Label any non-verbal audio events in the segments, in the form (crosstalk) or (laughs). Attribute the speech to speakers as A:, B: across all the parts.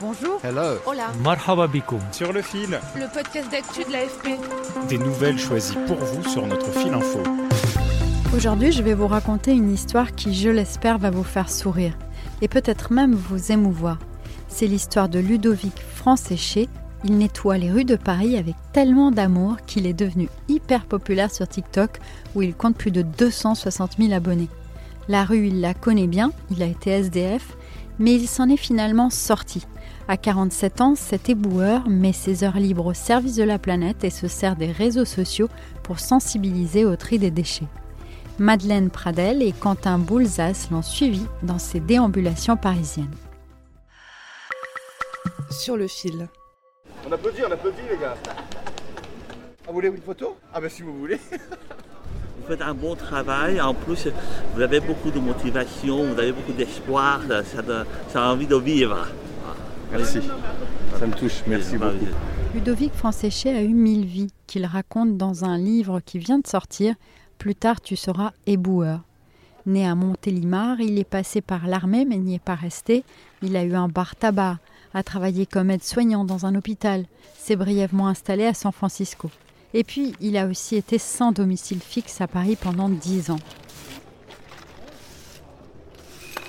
A: Bonjour.
B: Hello.
A: Hola.
C: Marhaba bikoum.
D: Sur le fil.
A: Le podcast d'actu de l'AFP.
D: Des nouvelles choisies pour vous sur notre fil info.
E: Aujourd'hui, je vais vous raconter une histoire qui, je l'espère, va vous faire sourire et peut-être même vous émouvoir. C'est l'histoire de Ludovic Franséché. Il nettoie les rues de Paris avec tellement d'amour qu'il est devenu hyper populaire sur TikTok où il compte plus de 260 000 abonnés. La rue, il la connaît bien, il a été SDF, mais il s'en est finalement sorti. À 47 ans, cet éboueur met ses heures libres au service de la planète et se sert des réseaux sociaux pour sensibiliser au tri des déchets. Madeleine Pradel et Quentin Boulzas l'ont suivi dans ses déambulations parisiennes.
A: Sur le fil.
B: On applaudit, on applaudit les gars. Ah, vous voulez une photo? Ah bah si vous voulez. (laughs)
F: Vous faites un bon travail, en plus vous avez beaucoup de motivation, vous avez beaucoup d'espoir, ça, donne- ça a envie de vivre.
B: Merci. Ça me touche, merci beaucoup.
E: Ludovic Franséché a eu mille vies qu'il raconte dans un livre qui vient de sortir. Plus tard, tu seras éboueur. Né à Montélimar, il est passé par l'armée mais n'y est pas resté. Il a eu un bar tabac, a travaillé comme aide-soignant dans un hôpital, s'est brièvement installé à San Francisco. Et puis, il a aussi été sans domicile fixe à Paris pendant dix ans.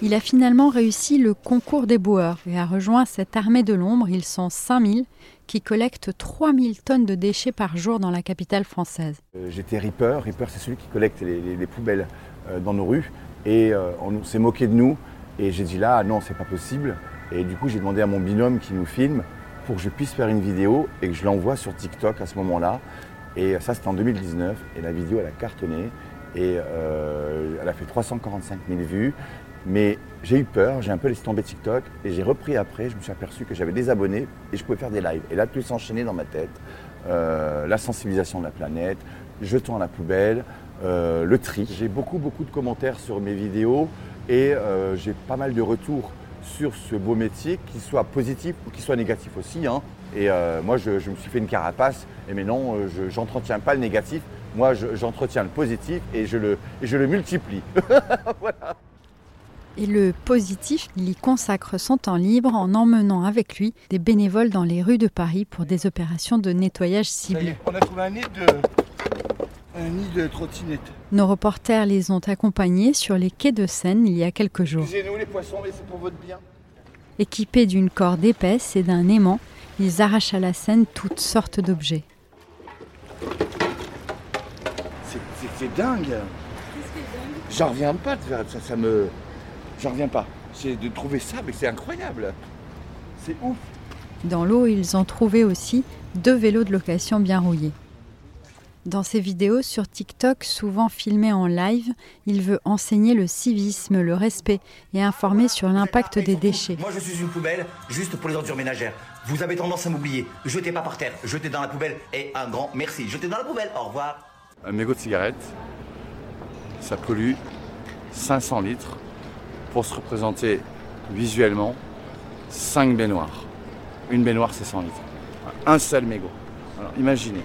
E: Il a finalement réussi le concours des boueurs et a rejoint cette armée de l'ombre. Ils sont 5000 qui collectent 3000 tonnes de déchets par jour dans la capitale française.
B: Euh, J'étais Reaper. Reaper, c'est celui qui collecte les, les- les poubelles euh, dans nos rues. Et euh, on s'est moqué de nous. Et j'ai dit là, ah non, c'est pas possible. Et du coup, j'ai demandé à mon binôme qui nous filme pour que je puisse faire une vidéo et que je l'envoie sur TikTok à ce moment-là. Et ça, c'était en 2019. Et la vidéo, elle a cartonné. Et elle a fait 345 000 vues. Mais j'ai eu peur, j'ai un peu laissé tomber TikTok. Et j'ai repris après. Je me suis aperçu que j'avais des abonnés et je pouvais faire des lives. Et là, tout s'enchaînait dans ma tête. Euh, la sensibilisation de la planète, jetons à la poubelle, euh, le tri. J'ai beaucoup, beaucoup de commentaires sur mes vidéos et euh, j'ai pas mal de retours sur ce beau métier, qu'il soit positif ou qu'il soit négatif aussi. hein. Et moi, je, me suis fait une carapace, et mais non, je n'entretiens pas le négatif. Moi, je- j'entretiens le positif et je le, et je le multiplie. (laughs)
E: Et le positif, il y consacre son temps libre en emmenant avec lui des bénévoles dans les rues de Paris pour des opérations de nettoyage ciblées.
B: on a trouvé un nid de, un nid de trottinette.
E: Nos reporters les ont accompagnés sur les quais de Seine il y a quelques jours.
B: Excusez-nous les poissons, mais c'est pour votre bien.
E: Équipés d'une corde épaisse et d'un aimant, ils arrachent à la Seine toutes sortes d'objets.
B: C'est- dingue. J'en reviens pas de faire ça, ça me. J'en reviens pas. C'est de trouver ça, mais c'est incroyable. C'est ouf.
E: Dans l'eau, ils ont trouvé aussi deux vélos de location bien rouillés. Dans ses vidéos sur TikTok, souvent filmées en live, il veut enseigner le civisme, le respect et informer sur l'impact des déchets.
G: Moi, je suis une poubelle juste pour les ordures ménagères. Vous avez tendance à m'oublier. Jetez pas par terre, jetez dans la poubelle et un grand merci. Jetez dans la poubelle. Au revoir.
H: Un mégot de cigarette, ça pollue 500 litres pour se représenter visuellement 5 baignoires. Une baignoire, c'est 100 litres. Un seul mégot. Alors imaginez,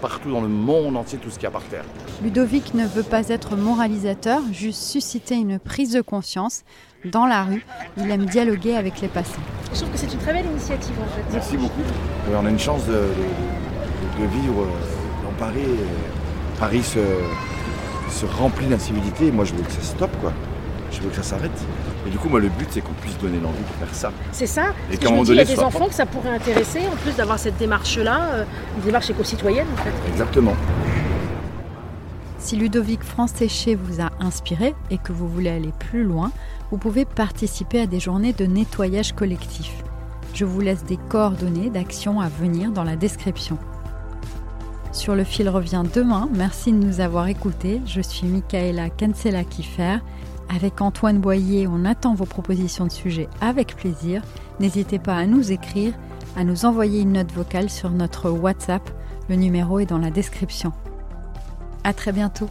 H: partout dans le monde entier, tout ce qu'il y a par terre.
E: Ludovic ne veut pas être moralisateur, juste susciter une prise de conscience. Dans la rue, il aime dialoguer avec les passants.
A: Je trouve que c'est une très belle initiative en fait.
B: Merci beaucoup. On a une chance de, de- de vivre euh, dans Paris. Paris se, se remplit d'incivilité. Moi, je veux que ça stoppe, quoi. Je veux que ça s'arrête. Et du coup, moi, le but, c'est qu'on puisse donner l'envie de faire ça.
I: C'est ça.
B: Et qu'à un moment
I: dis, il y a
B: donné,
I: des enfants que ça pourrait intéresser, en plus d'avoir cette démarche-là, euh, une démarche éco-citoyenne en fait.
B: Exactement.
E: Si Ludovic Franséché vous a inspiré et que vous voulez aller plus loin, vous pouvez participer à des journées de nettoyage collectif. Je vous laisse des coordonnées d'actions à venir dans la description. Sur le fil revient demain. Merci de nous avoir écoutés. Je suis Michaela Kensela Kiffer. Avec Antoine Boyer, on attend vos propositions de sujets avec plaisir. N'hésitez pas à nous écrire, à nous envoyer une note vocale sur notre WhatsApp. Le numéro est dans la description. À très bientôt.